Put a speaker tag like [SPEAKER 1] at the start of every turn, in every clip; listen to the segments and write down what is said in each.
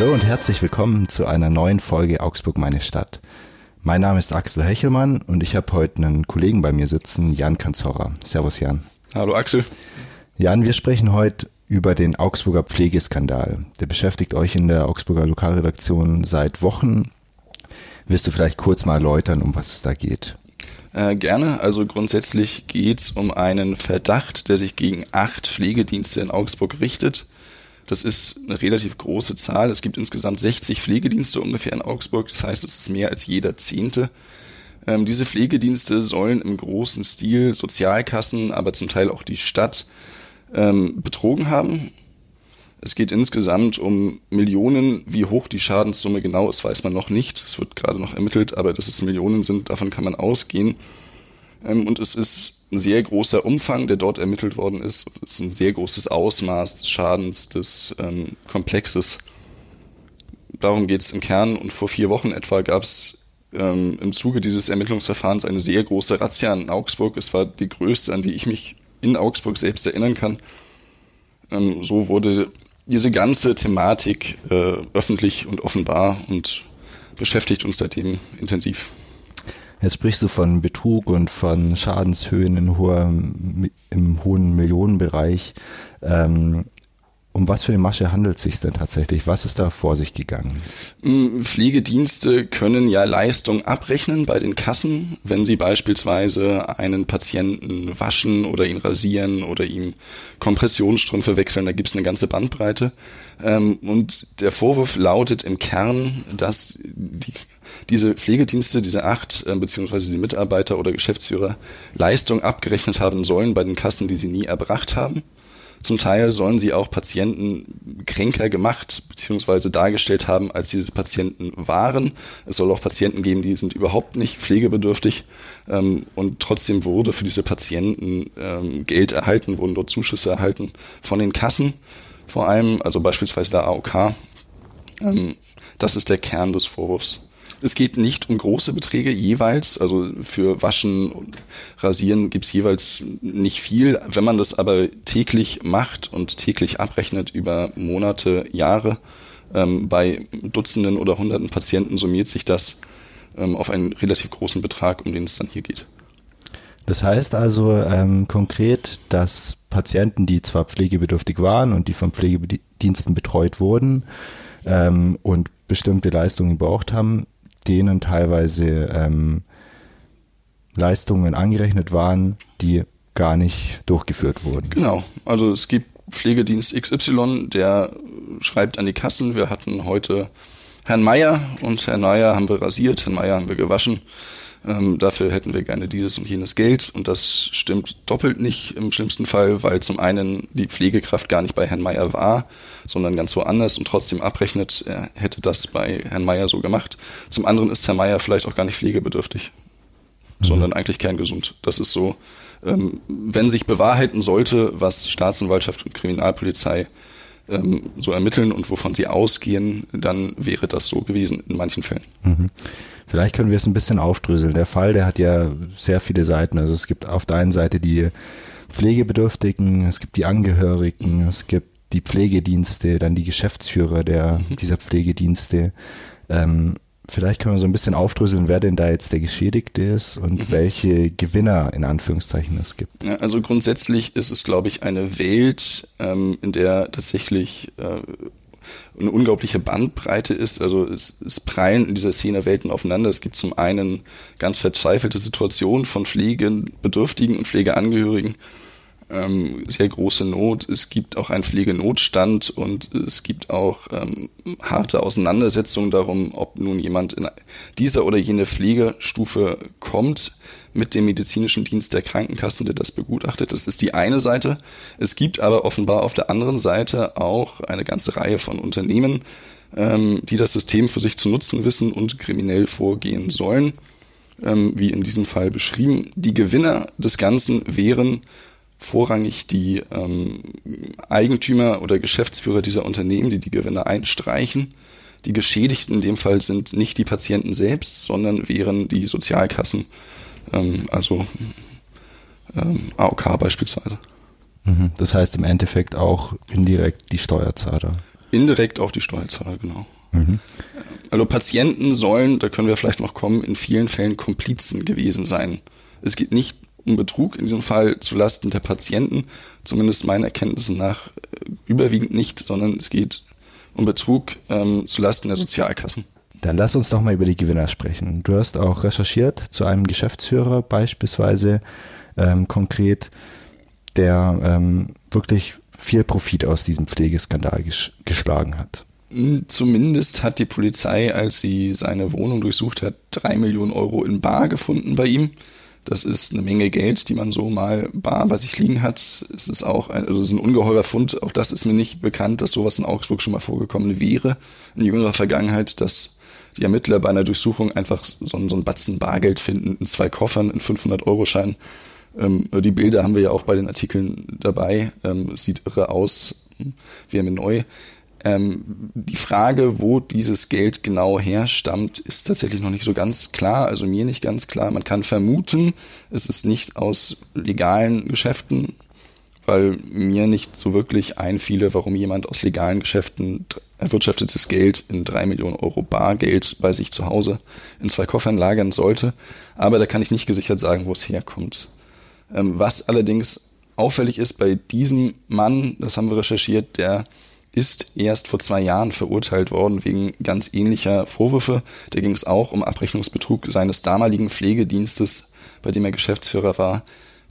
[SPEAKER 1] Hallo und herzlich willkommen zu einer neuen Folge Augsburg meine Stadt. Mein Name ist Axel Hechelmann und ich habe heute einen Kollegen bei mir sitzen, Jan Kanzorra. Servus Jan.
[SPEAKER 2] Hallo Axel.
[SPEAKER 1] Jan, wir sprechen heute über den Augsburger Pflegeskandal. Der beschäftigt euch in der Augsburger Lokalredaktion seit Wochen. Willst du vielleicht kurz mal erläutern, um was es da geht?
[SPEAKER 2] Äh, gerne. Also grundsätzlich geht es um einen Verdacht, der sich gegen acht Pflegedienste in Augsburg richtet. Das ist eine relativ große Zahl. Es gibt insgesamt 60 Pflegedienste ungefähr in Augsburg. Das heißt, es ist mehr als jeder Zehnte. Ähm, diese Pflegedienste sollen im großen Stil Sozialkassen, aber zum Teil auch die Stadt ähm, betrogen haben. Es geht insgesamt um Millionen. Wie hoch die Schadenssumme genau ist, weiß man noch nicht. Es wird gerade noch ermittelt, aber dass es Millionen sind, davon kann man ausgehen. Ähm, und es ist ein sehr großer Umfang, der dort ermittelt worden ist. Es ist ein sehr großes Ausmaß des Schadens, des ähm, Komplexes. Darum geht es im Kern. Und vor vier Wochen etwa gab es ähm, im Zuge dieses Ermittlungsverfahrens eine sehr große Razzia in Augsburg. Es war die größte, an die ich mich in Augsburg selbst erinnern kann. Ähm, so wurde diese ganze Thematik äh, öffentlich und offenbar und beschäftigt uns seitdem intensiv.
[SPEAKER 1] Jetzt sprichst du von Betrug und von Schadenshöhen in hoher, im hohen Millionenbereich. Ähm, um was für eine Masche handelt es sich denn tatsächlich? Was ist da vor sich gegangen?
[SPEAKER 2] Mm, Pflegedienste können ja Leistung abrechnen bei den Kassen, wenn sie beispielsweise einen Patienten waschen oder ihn rasieren oder ihm Kompressionsstrümpfe wechseln. Da gibt es eine ganze Bandbreite. Ähm, und der Vorwurf lautet im Kern, dass die, diese Pflegedienste, diese acht, äh, beziehungsweise die Mitarbeiter oder Geschäftsführer Leistung abgerechnet haben sollen bei den Kassen, die sie nie erbracht haben. Zum Teil sollen sie auch Patienten kränker gemacht bzw. dargestellt haben, als diese Patienten waren. Es soll auch Patienten geben, die sind überhaupt nicht pflegebedürftig ähm, und trotzdem wurde für diese Patienten ähm, Geld erhalten, wurden dort Zuschüsse erhalten von den Kassen vor allem, also beispielsweise der AOK. Ähm, das ist der Kern des Vorwurfs. Es geht nicht um große Beträge jeweils, also für Waschen und Rasieren gibt's jeweils nicht viel. Wenn man das aber täglich macht und täglich abrechnet über Monate, Jahre, ähm, bei Dutzenden oder Hunderten Patienten summiert sich das ähm, auf einen relativ großen Betrag, um den es dann hier geht.
[SPEAKER 1] Das heißt also ähm, konkret, dass Patienten, die zwar pflegebedürftig waren und die von Pflegediensten betreut wurden ähm, und bestimmte Leistungen gebraucht haben, denen teilweise ähm, Leistungen angerechnet waren, die gar nicht durchgeführt wurden.
[SPEAKER 2] Genau, also es gibt Pflegedienst XY, der schreibt an die Kassen, wir hatten heute Herrn Meier und Herrn Meier haben wir rasiert, Herrn Meier haben wir gewaschen. Ähm, dafür hätten wir gerne dieses und jenes Geld und das stimmt doppelt nicht im schlimmsten Fall, weil zum einen die Pflegekraft gar nicht bei Herrn Meier war, sondern ganz woanders und trotzdem abrechnet, er hätte das bei Herrn Meier so gemacht. Zum anderen ist Herr Meier vielleicht auch gar nicht pflegebedürftig, mhm. sondern eigentlich kerngesund. Das ist so, ähm, wenn sich bewahrheiten sollte, was Staatsanwaltschaft und Kriminalpolizei ähm, so ermitteln und wovon sie ausgehen, dann wäre das so gewesen in manchen Fällen.
[SPEAKER 1] Mhm. Vielleicht können wir es ein bisschen aufdröseln. Der Fall, der hat ja sehr viele Seiten. Also es gibt auf der einen Seite die Pflegebedürftigen, es gibt die Angehörigen, es gibt die Pflegedienste, dann die Geschäftsführer der, mhm. dieser Pflegedienste. Ähm, vielleicht können wir so ein bisschen aufdröseln, wer denn da jetzt der Geschädigte ist und mhm. welche Gewinner in Anführungszeichen es gibt.
[SPEAKER 2] Ja, also grundsätzlich ist es, glaube ich, eine Welt, ähm, in der tatsächlich äh, eine unglaubliche Bandbreite ist. Also es, es prallen in dieser Szene Welten aufeinander. Es gibt zum einen ganz verzweifelte Situationen von Pflegebedürftigen und Pflegeangehörigen, ähm, sehr große Not. Es gibt auch einen Pflegenotstand und es gibt auch ähm, harte Auseinandersetzungen darum, ob nun jemand in dieser oder jene Pflegestufe kommt mit dem medizinischen Dienst der Krankenkassen, der das begutachtet. Das ist die eine Seite. Es gibt aber offenbar auf der anderen Seite auch eine ganze Reihe von Unternehmen, ähm, die das System für sich zu nutzen wissen und kriminell vorgehen sollen, ähm, wie in diesem Fall beschrieben. Die Gewinner des Ganzen wären vorrangig die ähm, Eigentümer oder Geschäftsführer dieser Unternehmen, die die Gewinne einstreichen. Die Geschädigten in dem Fall sind nicht die Patienten selbst, sondern wären die Sozialkassen ähm, also ähm, AOK beispielsweise.
[SPEAKER 1] Mhm. Das heißt im Endeffekt auch indirekt die Steuerzahler.
[SPEAKER 2] Indirekt auch die Steuerzahler, genau. Mhm. Also Patienten sollen, da können wir vielleicht noch kommen, in vielen Fällen Komplizen gewesen sein. Es geht nicht um Betrug in diesem Fall zu Lasten der Patienten, zumindest meinen Erkenntnissen nach äh, überwiegend nicht, sondern es geht um Betrug ähm, zu Lasten der Sozialkassen.
[SPEAKER 1] Dann lass uns doch mal über die Gewinner sprechen. Du hast auch recherchiert zu einem Geschäftsführer beispielsweise ähm, konkret, der ähm, wirklich viel Profit aus diesem Pflegeskandal ges geschlagen hat.
[SPEAKER 2] Hm, zumindest hat die Polizei, als sie seine Wohnung durchsucht hat, drei Millionen Euro in Bar gefunden bei ihm. Das ist eine Menge Geld, die man so mal bar bei sich liegen hat. Es ist auch ein, also es ist ein ungeheurer Fund. Auch das ist mir nicht bekannt, dass sowas in Augsburg schon mal vorgekommen wäre in jüngerer Vergangenheit, dass die Ermittler bei einer Durchsuchung einfach so, so einen Batzen Bargeld finden in zwei Koffern, in 500-Euro-Schein. Ähm, die Bilder haben wir ja auch bei den Artikeln dabei. Ähm, sieht irre aus. Wir haben neu. Ähm, die Frage, wo dieses Geld genau herstammt, ist tatsächlich noch nicht so ganz klar, also mir nicht ganz klar. Man kann vermuten, es ist nicht aus legalen Geschäften, weil mir nicht so wirklich einfiele, warum jemand aus legalen Geschäften erwirtschaftetes Geld in drei Millionen Euro Bargeld bei sich zu Hause in zwei Koffern lagern sollte. Aber da kann ich nicht gesichert sagen, wo es herkommt. Ähm, was allerdings auffällig ist bei diesem Mann, das haben wir recherchiert, der ist erst vor zwei Jahren verurteilt worden wegen ganz ähnlicher Vorwürfe. Da ging es auch um Abrechnungsbetrug seines damaligen Pflegedienstes, bei dem er Geschäftsführer war.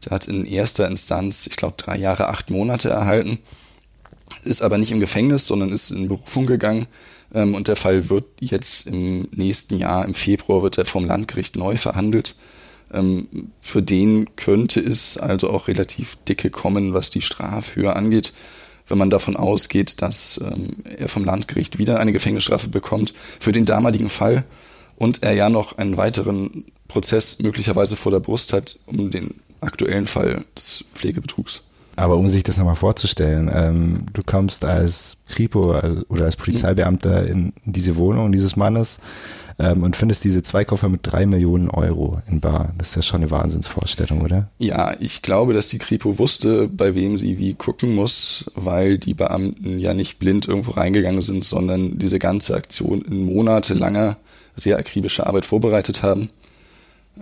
[SPEAKER 2] Der hat in erster Instanz, ich glaube, drei Jahre, acht Monate erhalten, ist aber nicht im Gefängnis, sondern ist in Berufung gegangen. Ähm, und der Fall wird jetzt im nächsten Jahr, im Februar, wird er vom Landgericht neu verhandelt. Ähm, für den könnte es also auch relativ dicke kommen, was die Strafhöhe angeht wenn man davon ausgeht, dass ähm, er vom Landgericht wieder eine Gefängnisstrafe bekommt für den damaligen Fall und er ja noch einen weiteren Prozess möglicherweise vor der Brust hat um den aktuellen Fall des Pflegebetrugs.
[SPEAKER 1] Aber um sich das nochmal vorzustellen, ähm, du kommst als Kripo oder als Polizeibeamter in diese Wohnung dieses Mannes ähm, und findest diese zwei Koffer mit drei Millionen Euro in Bar. Das ist ja schon eine Wahnsinnsvorstellung, oder?
[SPEAKER 2] Ja, ich glaube, dass die Kripo wusste, bei wem sie wie gucken muss, weil die Beamten ja nicht blind irgendwo reingegangen sind, sondern diese ganze Aktion in monatelanger, sehr akribischer Arbeit vorbereitet haben.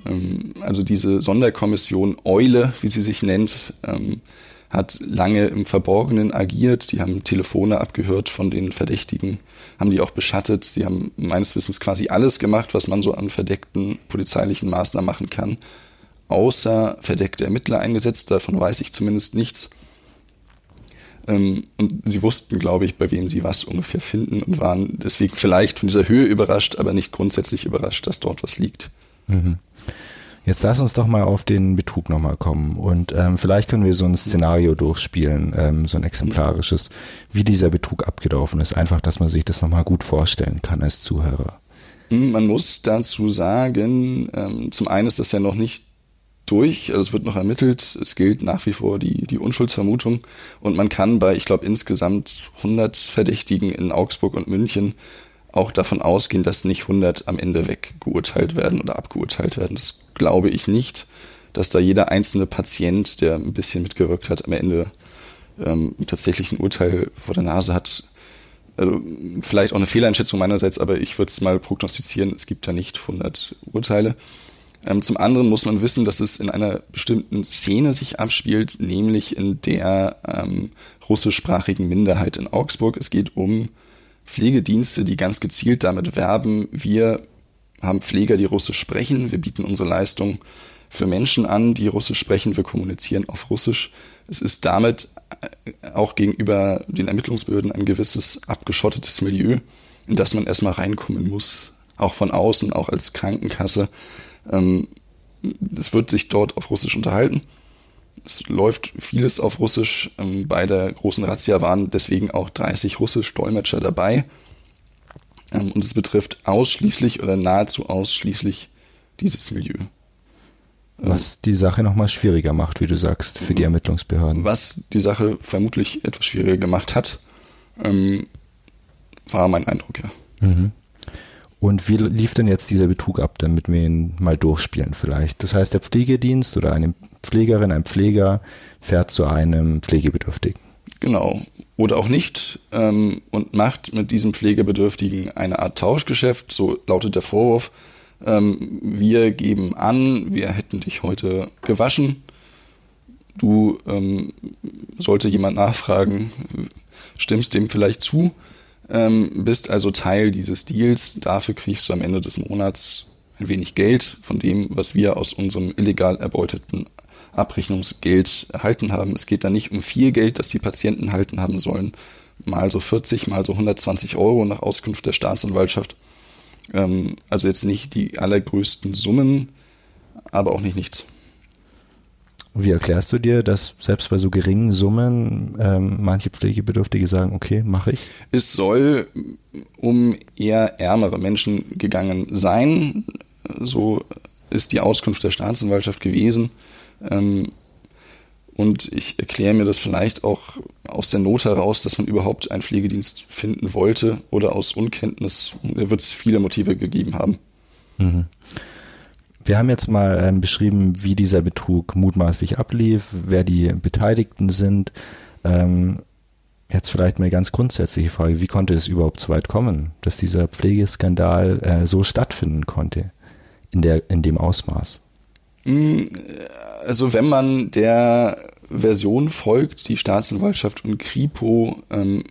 [SPEAKER 2] Ähm, also diese Sonderkommission Eule, wie sie sich nennt, ähm, hat lange im Verborgenen agiert. Die haben Telefone abgehört von den Verdächtigen, haben die auch beschattet. Sie haben meines Wissens quasi alles gemacht, was man so an verdeckten polizeilichen Maßnahmen machen kann, außer verdeckte Ermittler eingesetzt. Davon weiß ich zumindest nichts. Ähm, und sie wussten, glaube ich, bei wem sie was ungefähr finden und waren deswegen vielleicht von dieser Höhe überrascht, aber nicht grundsätzlich überrascht, dass dort was liegt. Mhm.
[SPEAKER 1] Jetzt lass uns doch mal auf den Betrug nochmal kommen und ähm, vielleicht können wir so ein Szenario durchspielen, ähm, so ein exemplarisches, wie dieser Betrug abgelaufen ist. Einfach, dass man sich das nochmal gut vorstellen kann als Zuhörer.
[SPEAKER 2] Hm, man muss dazu sagen, ähm, zum einen ist das ja noch nicht durch, also es wird noch ermittelt, es gilt nach wie vor die, die Unschuldsvermutung und man kann bei, ich glaube, insgesamt 100 Verdächtigen in Augsburg und München auch davon ausgehen, dass nicht 100 am Ende weggeurteilt werden oder abgeurteilt werden. Das glaube ich nicht, dass da jeder einzelne Patient, der ein bisschen mitgewirkt hat, am Ende ähm, tatsächlich ein Urteil vor der Nase hat. Also vielleicht auch eine Fehleinschätzung meinerseits, aber ich würde es mal prognostizieren, es gibt da nicht 100 Urteile. Ähm, zum anderen muss man wissen, dass es in einer bestimmten Szene sich abspielt, nämlich in der ähm, russischsprachigen Minderheit in Augsburg. Es geht um Pflegedienste, die ganz gezielt damit werben, wir haben Pfleger, die Russisch sprechen, wir bieten unsere Leistung für Menschen an, die Russisch sprechen, wir kommunizieren auf Russisch. Es ist damit äh, auch gegenüber den Ermittlungsbehörden ein gewisses abgeschottetes Milieu, in das man erstmal reinkommen muss, auch von außen, auch als Krankenkasse. Ähm, es wird sich dort auf Russisch unterhalten es läuft vieles auf Russisch. Ähm, bei der großen Razzia waren deswegen auch 30 Russisch-Dolmetscher dabei. Ähm, und es betrifft ausschließlich oder nahezu ausschließlich dieses Milieu. Ähm,
[SPEAKER 1] was die Sache nochmal schwieriger macht, wie du sagst, für die Ermittlungsbehörden.
[SPEAKER 2] Was die Sache vermutlich etwas schwieriger gemacht hat, war mein Eindruck, ja. Mhm.
[SPEAKER 1] Und wie lief denn jetzt dieser Betrug ab, damit wir ihn mal durchspielen vielleicht? Das heißt, der Pflegedienst oder eine Pflegerin, ein Pfleger fährt zu einem Pflegebedürftigen.
[SPEAKER 2] Genau. Oder auch nicht ähm, und macht mit diesem Pflegebedürftigen eine Art Tauschgeschäft, so lautet der Vorwurf. Ähm, wir geben an, wir hätten dich heute gewaschen. Du ähm, sollte jemand nachfragen, stimmst dem vielleicht zu, ähm, bist also Teil dieses Deals. Dafür kriegst du am Ende des Monats ein wenig Geld von dem, was wir aus unserem illegal erbeuteten Abrechnungsgeld erhalten haben. Es geht da nicht um viel Geld, das die Patienten erhalten haben sollen, mal so 40, mal so 120 Euro nach Auskunft der Staatsanwaltschaft. Ähm, also jetzt nicht die allergrößten Summen, aber auch nicht nichts.
[SPEAKER 1] Wie erklärst du dir, dass selbst bei so geringen Summen ähm, manche Pflegebedürftige sagen, okay, mache ich?
[SPEAKER 2] Es soll um eher ärmere Menschen gegangen sein. So ist die Auskunft der Staatsanwaltschaft gewesen. Ähm, und ich erkläre mir das vielleicht auch aus der Not heraus, dass man überhaupt einen Pflegedienst finden wollte oder aus Unkenntnis. Da wird es viele Motive gegeben haben. Mhm.
[SPEAKER 1] Wir haben jetzt mal ähm, beschrieben, wie dieser Betrug mutmaßlich ablief, wer die Beteiligten sind. Ähm, jetzt vielleicht mal eine ganz grundsätzliche Frage, wie konnte es überhaupt so weit kommen, dass dieser Pflegeskandal äh, so stattfinden konnte in, der, in dem Ausmaß?
[SPEAKER 2] Also wenn man der Version folgt, die Staatsanwaltschaft und Kripo ähm,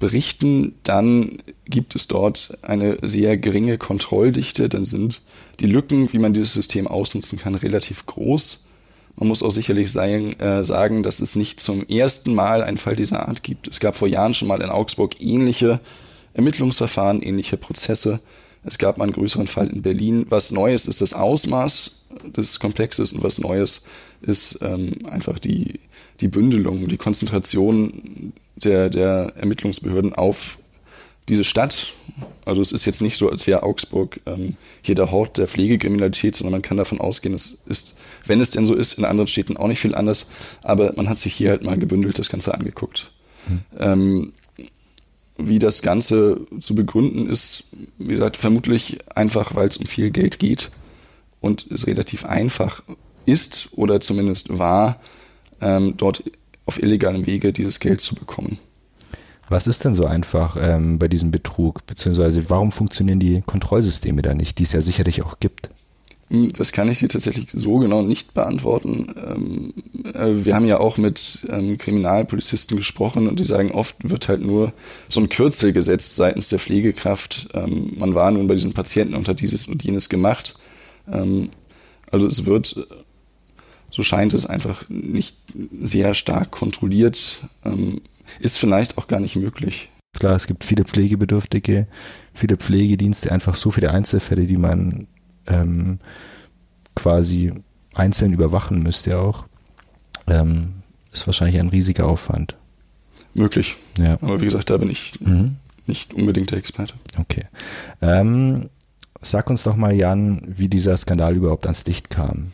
[SPEAKER 2] berichten, dann gibt es dort eine sehr geringe Kontrolldichte, dann sind die Lücken, wie man dieses System ausnutzen kann, relativ groß. Man muss auch sicherlich sein, äh, sagen, dass es nicht zum ersten Mal einen Fall dieser Art gibt. Es gab vor Jahren schon mal in Augsburg ähnliche Ermittlungsverfahren, ähnliche Prozesse. Es gab mal einen größeren Fall in Berlin. Was Neues ist das Ausmaß des Komplexes und was Neues ist ähm, einfach die, die Bündelung, die Konzentration der, der Ermittlungsbehörden auf diese Stadt. Also es ist jetzt nicht so, als wäre Augsburg ähm, hier der Hort der Pflegekriminalität, sondern man kann davon ausgehen, es ist, wenn es denn so ist, in anderen Städten auch nicht viel anders. Aber man hat sich hier halt mal gebündelt das Ganze angeguckt. Hm. Ähm, wie das Ganze zu begründen ist, wie gesagt, vermutlich einfach, weil es um viel Geld geht und es relativ einfach ist oder zumindest war, ähm, dort auf illegalem Wege dieses Geld zu bekommen.
[SPEAKER 1] Was ist denn so einfach ähm, bei diesem Betrug? Beziehungsweise warum funktionieren die Kontrollsysteme da nicht, die es ja sicherlich auch gibt?
[SPEAKER 2] Hm, das kann ich dir tatsächlich so genau nicht beantworten. Ähm, äh, wir haben ja auch mit ähm, Kriminalpolizisten gesprochen und die sagen, oft wird halt nur so ein Kürzel gesetzt seitens der Pflegekraft. Ähm, man war nun bei diesen Patienten und hat dieses und jenes gemacht. Also es wird, so scheint es einfach nicht sehr stark kontrolliert, ist vielleicht auch gar nicht möglich.
[SPEAKER 1] Klar, es gibt viele Pflegebedürftige, viele Pflegedienste, einfach so viele Einzelfälle, die man ähm, quasi einzeln überwachen müsste auch. Ähm, ist wahrscheinlich ein riesiger Aufwand.
[SPEAKER 2] Möglich. Ja. Aber wie gesagt, da bin ich mhm. nicht unbedingt der Experte.
[SPEAKER 1] Okay. Ähm, Sag uns doch mal, Jan, wie dieser Skandal überhaupt ans Licht kam.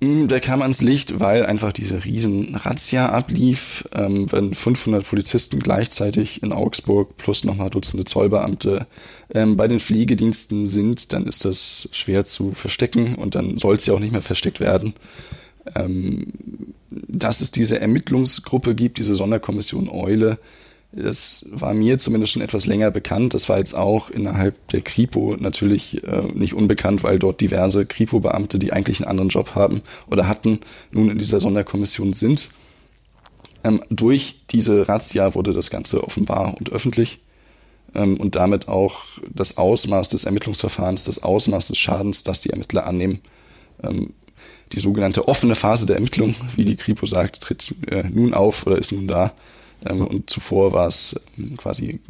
[SPEAKER 2] Mm, der kam ans Licht, weil einfach diese riesen Razzia ablief, ähm, wenn 500 Polizisten gleichzeitig in Augsburg plus nochmal Dutzende Zollbeamte ähm, bei den Pflegediensten sind, dann ist das schwer zu verstecken und dann soll es ja auch nicht mehr versteckt werden. Ähm, dass es diese Ermittlungsgruppe gibt, diese Sonderkommission Eule, das war mir zumindest schon etwas länger bekannt. Das war jetzt auch innerhalb der Kripo natürlich äh, nicht unbekannt, weil dort diverse Kripo-Beamte, die eigentlich einen anderen Job haben oder hatten, nun in dieser Sonderkommission sind. Ähm, durch diese Razzia wurde das Ganze offenbar und öffentlich ähm, und damit auch das Ausmaß des Ermittlungsverfahrens, das Ausmaß des Schadens, das die Ermittler annehmen. Ähm, die sogenannte offene Phase der Ermittlung, wie die Kripo sagt, tritt äh, nun auf oder ist nun da. Ähm, und zuvor war es ähm, quasi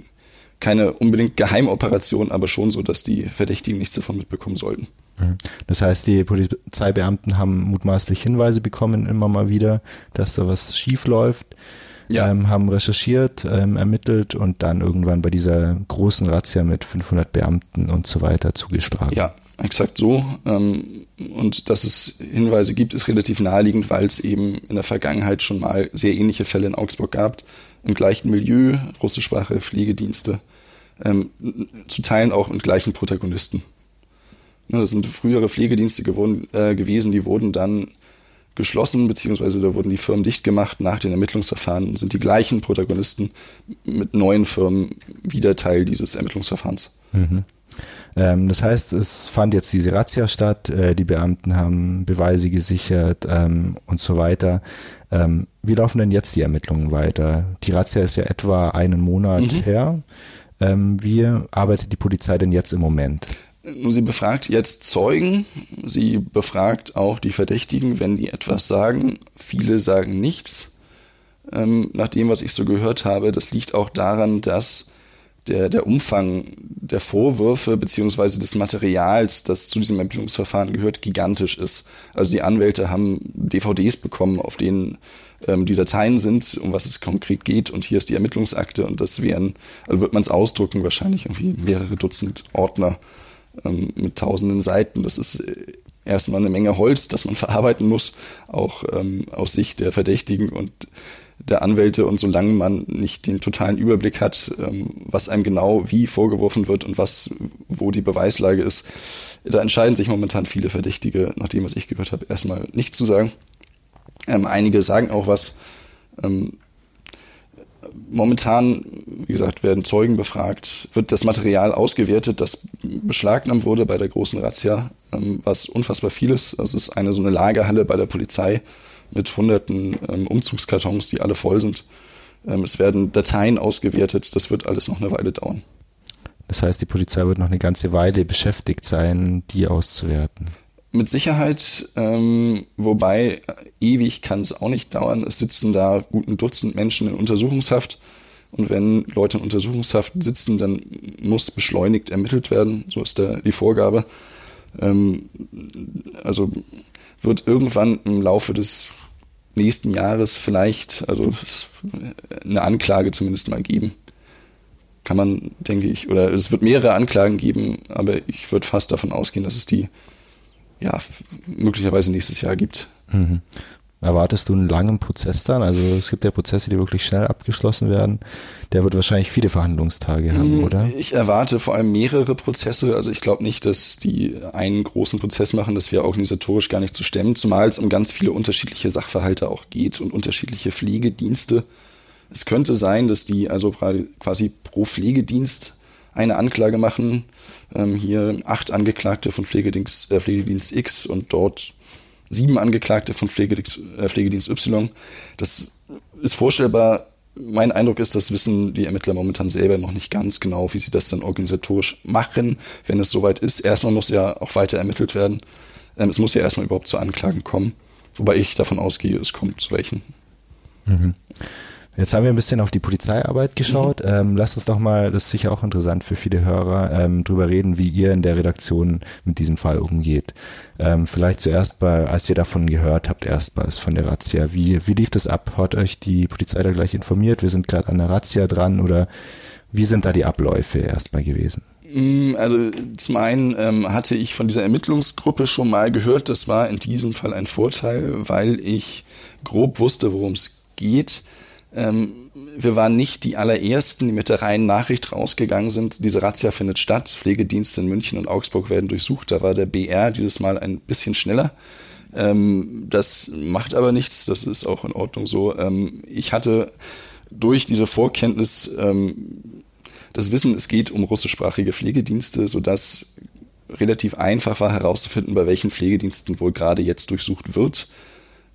[SPEAKER 2] keine unbedingt Geheimoperation, aber schon so, dass die Verdächtigen nichts davon mitbekommen sollten.
[SPEAKER 1] Mhm. Das heißt, die Polizeibeamten haben mutmaßlich Hinweise bekommen immer mal wieder, dass da was schief läuft, ja. ähm, haben recherchiert, ähm, ermittelt und dann irgendwann bei dieser großen Razzia mit 500 Beamten und so weiter zugeschlagen.
[SPEAKER 2] Ja, exakt so. Ähm, und dass es Hinweise gibt, ist relativ naheliegend, weil es eben in der Vergangenheit schon mal sehr ähnliche Fälle in Augsburg gab. Im gleichen Milieu, russischsprachige Pflegedienste, ähm, zu Teilen auch mit gleichen Protagonisten. Ne, das sind frühere Pflegedienste geworden, äh, gewesen, die wurden dann geschlossen, beziehungsweise da wurden die Firmen dicht gemacht. Nach den Ermittlungsverfahren sind die gleichen Protagonisten mit neuen Firmen wieder Teil dieses Ermittlungsverfahrens. Mhm.
[SPEAKER 1] Ähm, das heißt, es fand jetzt diese Razzia statt, äh, die Beamten haben Beweise gesichert ähm, und so weiter. Ähm, wie laufen denn jetzt die Ermittlungen weiter? Die Razzia ist ja etwa einen Monat mhm. her. Ähm, wie arbeitet die Polizei denn jetzt im Moment?
[SPEAKER 2] Sie befragt jetzt Zeugen, sie befragt auch die Verdächtigen, wenn die etwas sagen. Viele sagen nichts. Ähm, nach dem, was ich so gehört habe, das liegt auch daran, dass der, der Umfang der Vorwürfe beziehungsweise des Materials, das zu diesem Ermittlungsverfahren gehört, gigantisch ist. Also die Anwälte haben DVDs bekommen, auf denen ähm, die Dateien sind, um was es konkret geht und hier ist die Ermittlungsakte und das wären, also wird man es ausdrucken, wahrscheinlich irgendwie mehrere Dutzend Ordner ähm, mit tausenden Seiten. Das ist äh, erstmal eine Menge Holz, das man verarbeiten muss, auch ähm, aus Sicht der Verdächtigen und der Anwälte und solange man nicht den totalen Überblick hat, ähm, was einem genau wie vorgeworfen wird und was, wo die Beweislage ist, da entscheiden sich momentan viele Verdächtige, nach dem, was ich gehört habe, erstmal nichts zu sagen. Ähm, einige sagen auch was. Ähm, momentan, wie gesagt, werden Zeugen befragt, wird das Material ausgewertet, das beschlagnahmt wurde bei der großen Razzia, ähm, was unfassbar viel ist. Also es ist eine so eine Lagerhalle bei der Polizei mit hunderten ähm, Umzugskartons, die alle voll sind. Ähm, es werden Dateien ausgewertet, das wird alles noch eine Weile dauern.
[SPEAKER 1] Das heißt, die Polizei wird noch eine ganze Weile beschäftigt sein, die auszuwerten.
[SPEAKER 2] Mit Sicherheit, ähm, wobei äh, ewig kann es auch nicht dauern. Es sitzen da gut ein Dutzend Menschen in Untersuchungshaft. Und wenn Leute in Untersuchungshaft sitzen, dann muss beschleunigt ermittelt werden. So ist der, die Vorgabe. Ähm, also wird irgendwann im Laufe des nächsten Jahres vielleicht, also eine Anklage zumindest mal geben. Kann man, denke ich, oder es wird mehrere Anklagen geben, aber ich würde fast davon ausgehen, dass es die ja möglicherweise nächstes Jahr gibt. Mhm.
[SPEAKER 1] Erwartest du einen langen Prozess dann? Also es gibt ja Prozesse, die wirklich schnell abgeschlossen werden. Der wird wahrscheinlich viele Verhandlungstage haben, mm, oder?
[SPEAKER 2] Ich erwarte vor allem mehrere Prozesse. Also ich glaube nicht, dass die einen großen Prozess machen. Das wäre organisatorisch gar nicht zu stemmen, zumal es um ganz viele unterschiedliche Sachverhalte auch geht und unterschiedliche Pflegedienste. Es könnte sein, dass die also quasi pro Pflegedienst eine Anklage machen. Ähm, hier acht Angeklagte von Pflegedienst, äh, Pflegedienst X und dort sieben Angeklagte von Pflegedienst, äh, Pflegedienst Y. Das ist vorstellbar. Mein Eindruck ist, das wissen die Ermittler momentan selber noch nicht ganz genau, wie sie das dann organisatorisch machen, wenn es soweit ist. Erstmal muss ja auch weiter ermittelt werden. Ähm, es muss ja erstmal überhaupt zu Anklagen kommen, wobei ich davon ausgehe, es kommt zu welchen. Mhm.
[SPEAKER 1] Jetzt haben wir ein bisschen auf die Polizeiarbeit geschaut. Mhm. Ähm, lasst uns doch mal, das ist sicher auch interessant für viele Hörer, ähm, drüber reden, wie ihr in der Redaktion mit diesem Fall umgeht. Ähm, vielleicht zuerst mal, als ihr davon gehört habt, erstmals von der Razzia. Wie, wie lief das ab? Hat euch die Polizei da gleich informiert? Wir sind gerade an der Razzia dran oder wie sind da die Abläufe erstmal gewesen?
[SPEAKER 2] Mm, also zum einen ähm, hatte ich von dieser Ermittlungsgruppe schon mal gehört, das war in diesem Fall ein Vorteil, weil ich grob wusste, worum es geht. Ähm, wir waren nicht die allerersten, die mit der reinen Nachricht rausgegangen sind. Diese Razzia findet statt. Pflegedienste in München und Augsburg werden durchsucht. Da war der BR dieses Mal ein bisschen schneller. Ähm, das macht aber nichts. Das ist auch in Ordnung so. Ähm, ich hatte durch diese Vorkenntnis das Wissen, es geht um russischsprachige Pflegedienste, sodass relativ einfach war herauszufinden, bei welchen Pflegediensten wohl gerade jetzt durchsucht wird.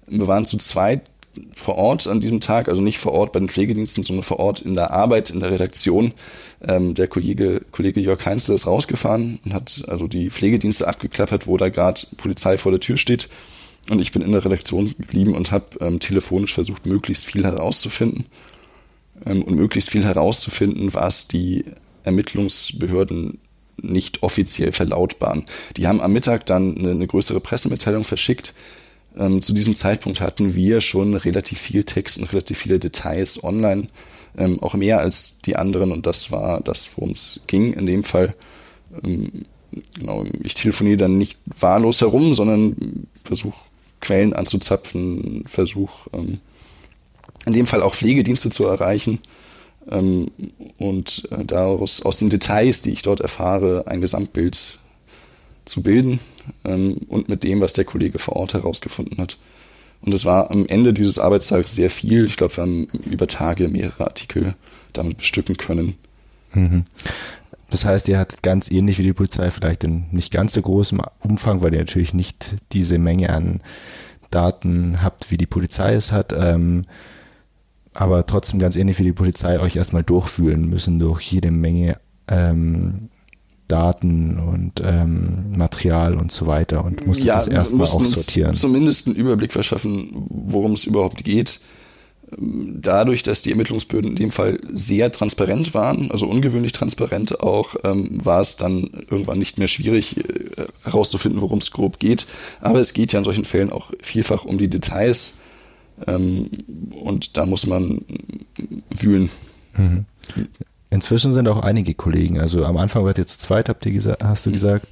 [SPEAKER 2] Wir waren zu zweit vor Ort an diesem Tag, also nicht vor Ort bei den Pflegediensten, sondern vor Ort in der Arbeit, in der Redaktion. Ähm, der Kollege, Kollege Jörg Heinzler ist rausgefahren und hat also die Pflegedienste abgeklappert, wo da gerade Polizei vor der Tür steht. Und ich bin in der Redaktion geblieben und habe ähm, telefonisch versucht, möglichst viel herauszufinden. Ähm, und möglichst viel herauszufinden, was die Ermittlungsbehörden nicht offiziell verlautbaren. Die haben am Mittag dann eine, eine größere Pressemitteilung verschickt, ähm, zu diesem Zeitpunkt hatten wir schon relativ viel Text und relativ viele Details online, ähm, auch mehr als die anderen und das war das, worum es ging in dem Fall. Ähm, genau, ich telefoniere dann nicht wahllos herum, sondern versuche Quellen anzuzapfen, versuche ähm, in dem Fall auch Pflegedienste zu erreichen ähm, und äh, daraus aus den Details, die ich dort erfahre, ein Gesamtbild zu bilden ähm, und mit dem, was der Kollege vor Ort herausgefunden hat, Und es war am Ende dieses Arbeitstags sehr viel. Ich glaube, wir haben über Tage mehrere Artikel damit bestücken können.
[SPEAKER 1] Mhm. Das heißt, ihr hattet ganz ähnlich wie die Polizei vielleicht in nicht ganz so großem Umfang, weil ihr natürlich nicht diese Menge an Daten habt, wie die Polizei es hat, ähm, aber trotzdem ganz ähnlich wie die Polizei euch erstmal durchfühlen müssen durch jede Menge ähm, Daten und ähm, Material und so weiter und musstet ja, das erstmal auch sortieren.
[SPEAKER 2] Zumindest einen Überblick verschaffen, worum es überhaupt geht dadurch, dass die Ermittlungsböden in dem Fall sehr transparent waren, also ungewöhnlich transparent auch, ähm, war es dann irgendwann nicht mehr schwierig äh, herauszufinden, worum es grob geht. Aber es geht ja in solchen Fällen auch vielfach um die Details ähm, und da muss man wühlen.
[SPEAKER 1] Mhm. Inzwischen sind auch einige Kollegen, also am Anfang wart ihr zu zweit, habt ihr gesagt, hast du mhm. gesagt,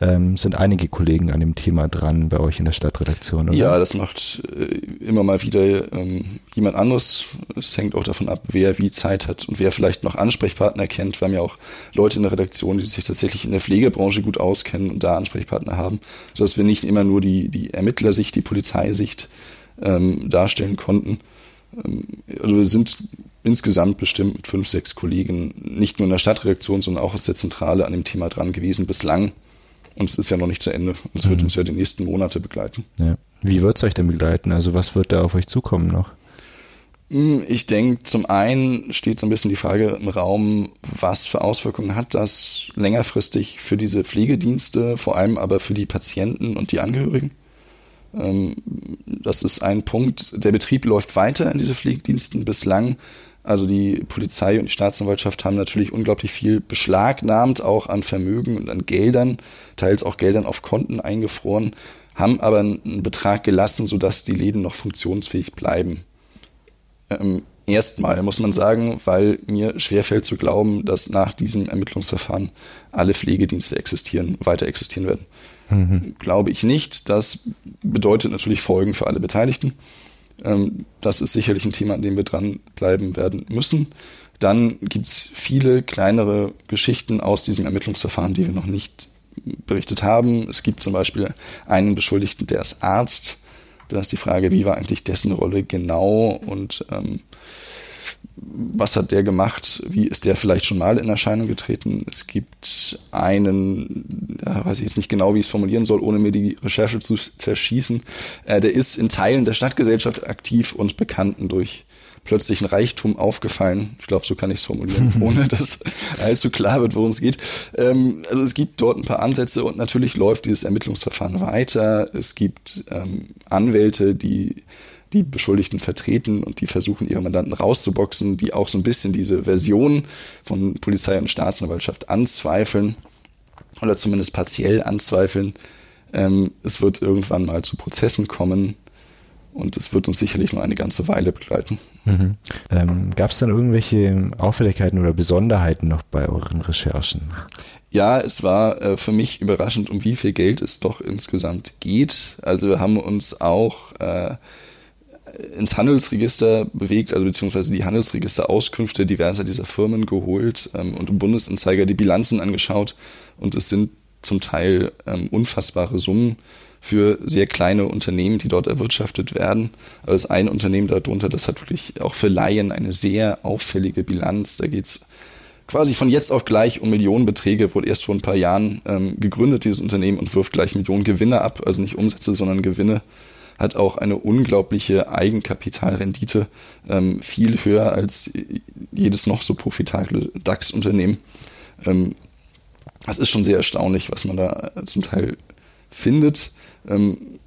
[SPEAKER 1] ähm, sind einige Kollegen an dem Thema dran bei euch in der Stadtredaktion, oder?
[SPEAKER 2] Ja, das macht äh, immer mal wieder ähm, jemand anderes. Es hängt auch davon ab, wer wie Zeit hat und wer vielleicht noch Ansprechpartner kennt. Wir haben ja auch Leute in der Redaktion, die sich tatsächlich in der Pflegebranche gut auskennen und da Ansprechpartner haben, sodass wir nicht immer nur die, die Ermittlersicht, die Polizeisicht ähm, darstellen konnten. Ähm, also wir sind insgesamt bestimmt mit fünf, sechs Kollegen nicht nur in der Stadtredaktion, sondern auch aus der Zentrale an dem Thema dran gewesen bislang. Und es ist ja noch nicht zu Ende. Es mhm. wird uns ja die nächsten Monate begleiten.
[SPEAKER 1] Ja. Wie wird es euch denn begleiten? Also was wird da auf euch zukommen noch?
[SPEAKER 2] Hm, ich denke, zum einen steht so ein bisschen die Frage im Raum, was für Auswirkungen hat das längerfristig für diese Pflegedienste, vor allem aber für die Patienten und die Angehörigen. Ähm, das ist ein Punkt. Der Betrieb läuft weiter in diese Pflegediensten bislang also die Polizei und die Staatsanwaltschaft haben natürlich unglaublich viel beschlagnahmt, auch an Vermögen und an Geldern, teils auch Geldern auf Konten eingefroren, haben aber einen Betrag gelassen, sodass die Läden noch funktionsfähig bleiben. Ähm, Erstmal muss man sagen, weil mir schwerfällt zu glauben, dass nach diesem Ermittlungsverfahren alle Pflegedienste existieren, weiter existieren werden. Mhm. Glaube ich nicht. Das bedeutet natürlich Folgen für alle Beteiligten. Ähm, das ist sicherlich ein Thema, an dem wir dranbleiben werden müssen. Dann gibt es viele kleinere Geschichten aus diesem Ermittlungsverfahren, die wir noch nicht berichtet haben. Es gibt zum Beispiel einen Beschuldigten, der ist Arzt. Da ist die Frage, wie war eigentlich dessen Rolle genau und ähm, was hat der gemacht? Wie ist der vielleicht schon mal in Erscheinung getreten? Es gibt einen, da weiß ich jetzt nicht genau, wie ich es formulieren soll, ohne mir die Recherche zu zerschießen. Äh, der ist in Teilen der Stadtgesellschaft aktiv und Bekannten durch plötzlichen Reichtum aufgefallen. Ich glaube, so kann ich es formulieren, ohne dass allzu klar wird, worum es geht. Ähm, also es gibt dort ein paar Ansätze und natürlich läuft dieses Ermittlungsverfahren weiter. Es gibt ähm, Anwälte, die die Beschuldigten vertreten und die versuchen, ihre Mandanten rauszuboxen, die auch so ein bisschen diese Version von Polizei und Staatsanwaltschaft anzweifeln oder zumindest partiell anzweifeln. Ähm, es wird irgendwann mal zu Prozessen kommen und es wird uns sicherlich noch eine ganze Weile begleiten.
[SPEAKER 1] Mhm. Ähm, Gab es dann irgendwelche Auffälligkeiten oder Besonderheiten noch bei euren Recherchen?
[SPEAKER 2] Ja, es war äh, für mich überraschend, um wie viel Geld es doch insgesamt geht. Also wir haben uns auch äh, ins Handelsregister bewegt, also beziehungsweise die Handelsregisterauskünfte diverser dieser Firmen geholt ähm, und im Bundesanzeiger die Bilanzen angeschaut und es sind zum Teil ähm, unfassbare Summen für sehr kleine Unternehmen, die dort erwirtschaftet werden. Also das ein Unternehmen darunter, das hat wirklich auch für Laien eine sehr auffällige Bilanz. Da geht's quasi von jetzt auf gleich um Millionenbeträge, wurde erst vor ein paar Jahren ähm, gegründet, dieses Unternehmen, und wirft gleich Millionen Gewinne ab, also nicht Umsätze, sondern Gewinne hat auch eine unglaubliche Eigenkapitalrendite, ähm, viel höher als jedes noch so profitable DAX-Unternehmen. Ähm, das ist schon sehr erstaunlich, was man da zum Teil findet. Ähm,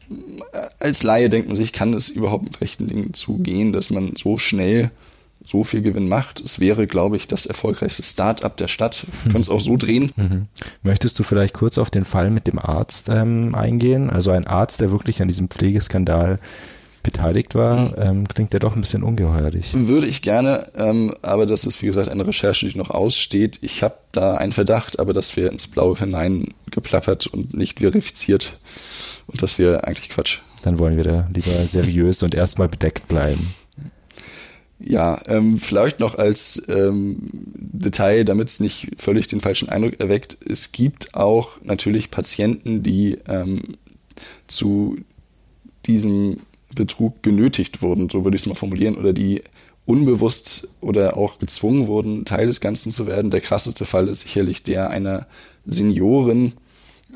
[SPEAKER 2] als Laie denkt man sich, kann es überhaupt mit rechten Dingen zugehen, dass man so schnell so viel Gewinn macht. Es wäre, glaube ich, das erfolgreichste Start-up der Stadt. Wir können es auch so drehen.
[SPEAKER 1] Mhm. Möchtest du vielleicht kurz auf den Fall mit dem Arzt ähm, eingehen? Also ein Arzt, der wirklich an diesem Pflegeskandal beteiligt war, ähm, klingt ja doch ein bisschen ungeheuerlich.
[SPEAKER 2] Würde ich gerne, ähm, aber das ist wie gesagt eine Recherche, die noch aussteht. Ich habe da einen Verdacht, aber das wäre ins Blaue hinein geplappert und nicht verifiziert. Und das wäre eigentlich Quatsch.
[SPEAKER 1] Dann wollen wir da lieber seriös und erstmal bedeckt bleiben.
[SPEAKER 2] Ja, ähm, vielleicht noch als ähm, Detail, damit es nicht völlig den falschen Eindruck erweckt. Es gibt auch natürlich Patienten, die ähm, zu diesem Betrug genötigt wurden, so würde ich es mal formulieren, oder die unbewusst oder auch gezwungen wurden, Teil des Ganzen zu werden. Der krasseste Fall ist sicherlich der einer Seniorin,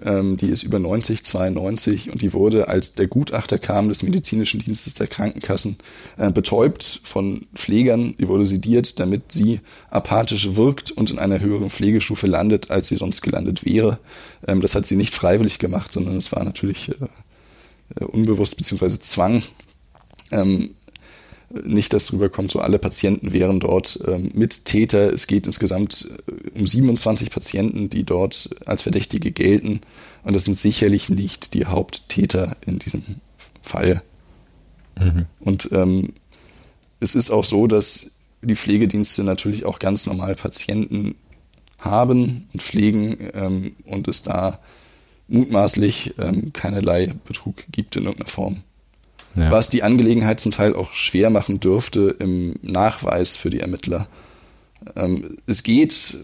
[SPEAKER 2] ähm, die ist über 90, 92 und die wurde, als der Gutachter kam des medizinischen Dienstes der Krankenkassen, äh, betäubt von Pflegern. Die wurde sediert, damit sie apathisch wirkt und in einer höheren Pflegestufe landet, als sie sonst gelandet wäre. Ähm, das hat sie nicht freiwillig gemacht, sondern es war natürlich äh, äh unbewusst bzw. Zwang. Ähm, nicht, dass drüber kommt, so alle Patienten wären dort ähm, Mittäter. Es geht insgesamt äh, um 27 Patienten, die dort als Verdächtige gelten. Und das sind sicherlich nicht die Haupttäter in diesem Fall. Mhm. Und ähm, es ist auch so, dass die Pflegedienste natürlich auch ganz normal Patienten haben und pflegen ähm, und es da mutmaßlich ähm, keinerlei Betrug gibt in irgendeiner Form ja. was die Angelegenheit zum Teil auch schwer machen dürfte im Nachweis für die Ermittler. Ähm, es geht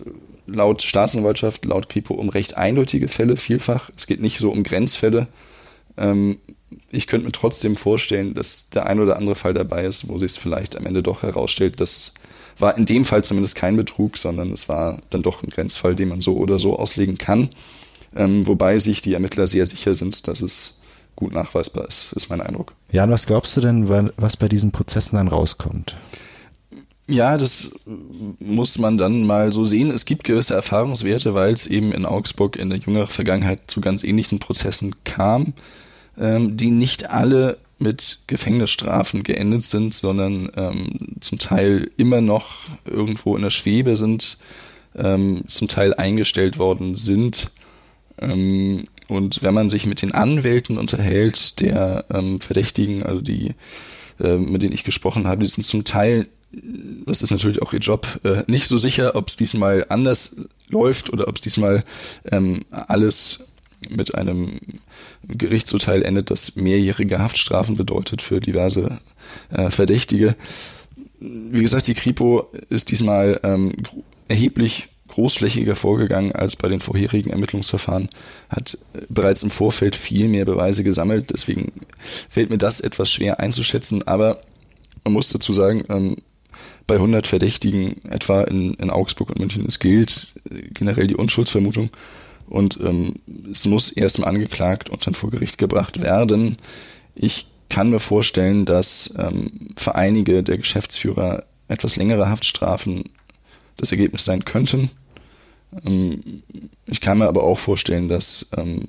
[SPEAKER 2] laut Staatsanwaltschaft, laut Kripo um recht eindeutige Fälle vielfach. Es geht nicht so um Grenzfälle. Ähm, ich könnte mir trotzdem vorstellen, dass der ein oder andere Fall dabei ist, wo sich es vielleicht am Ende doch herausstellt, das war in dem Fall zumindest kein Betrug, sondern es war dann doch ein Grenzfall, den man so oder so auslegen kann. Ähm, wobei sich die Ermittler sehr sicher sind, dass es gut nachweisbar ist, ist mein Eindruck.
[SPEAKER 1] Jan, was glaubst du denn, was bei diesen Prozessen dann rauskommt?
[SPEAKER 2] Ja, das muss man dann mal so sehen. Es gibt gewisse Erfahrungswerte, weil es eben in Augsburg in der jüngeren Vergangenheit zu ganz ähnlichen Prozessen kam, ähm, die nicht alle mit Gefängnisstrafen geendet sind, sondern ähm, zum Teil immer noch irgendwo in der Schwebe sind, ähm, zum Teil eingestellt worden sind. Ähm, und wenn man sich mit den Anwälten unterhält, der ähm, Verdächtigen, also die, äh, mit denen ich gesprochen habe, die sind zum Teil, das ist natürlich auch ihr Job, äh, nicht so sicher, ob es diesmal anders läuft oder ob es diesmal ähm, alles mit einem Gerichtsurteil endet, das mehrjährige Haftstrafen bedeutet für diverse äh, Verdächtige. Wie gesagt, die Kripo ist diesmal ähm, erheblich großflächiger vorgegangen als bei den vorherigen Ermittlungsverfahren, hat äh, bereits im Vorfeld viel mehr Beweise gesammelt. Deswegen fällt mir das etwas schwer einzuschätzen. Aber man muss dazu sagen, ähm, bei 100 Verdächtigen etwa in, in Augsburg und München, es gilt äh, generell die Unschuldsvermutung. Und ähm, es muss erstmal angeklagt und dann vor Gericht gebracht werden. Ich kann mir vorstellen, dass ähm, für einige der Geschäftsführer etwas längere Haftstrafen das Ergebnis sein könnten. Ähm, ich kann mir aber auch vorstellen, dass ähm,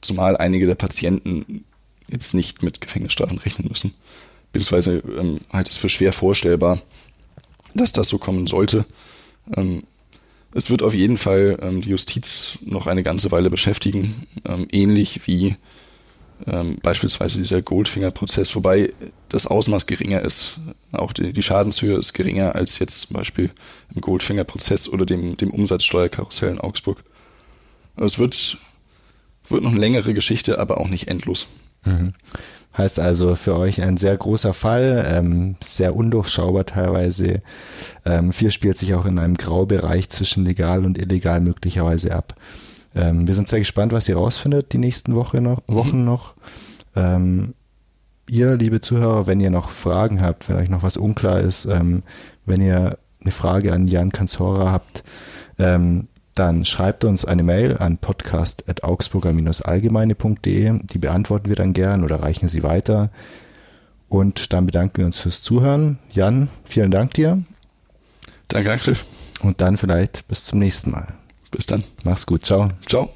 [SPEAKER 2] zumal einige der Patienten jetzt nicht mit Gefängnisstrafen rechnen müssen, beziehungsweise ähm, halte es für schwer vorstellbar, dass das so kommen sollte. Ähm, es wird auf jeden Fall die Justiz noch eine ganze Weile beschäftigen, ähnlich wie ähm, beispielsweise dieser Goldfinger-Prozess, wobei das Ausmaß geringer ist. Auch die, die, Schadenshöhe ist geringer als jetzt zum Beispiel im Goldfinger-Prozess oder dem, dem Umsatzsteuerkarussell in Augsburg. Es wird, wird noch eine längere Geschichte, aber auch nicht endlos.
[SPEAKER 1] Mhm. Heißt also für euch ein sehr großer Fall, ähm, sehr undurchschaubar teilweise. Ähm, viel spielt sich auch in einem Graubereich zwischen legal und illegal möglicherweise ab. Ähm, wir sind sehr gespannt, was ihr rausfindet die nächsten Woche noch, mhm. Wochen noch. Ähm, ihr, liebe Zuhörer, wenn ihr noch Fragen habt, wenn euch noch was unklar ist, ähm, wenn ihr eine Frage an Jan Kanzora habt, ähm, dann schreibt uns eine Mail an podcast.augsburger-allgemeine.de. Die beantworten wir dann gern oder reichen sie weiter. Und dann bedanken wir uns fürs Zuhören. Jan, vielen Dank dir.
[SPEAKER 2] Danke, Axel.
[SPEAKER 1] Und dann vielleicht bis zum nächsten Mal.
[SPEAKER 2] Bis dann.
[SPEAKER 1] Mach's gut. Ciao.
[SPEAKER 2] Ciao.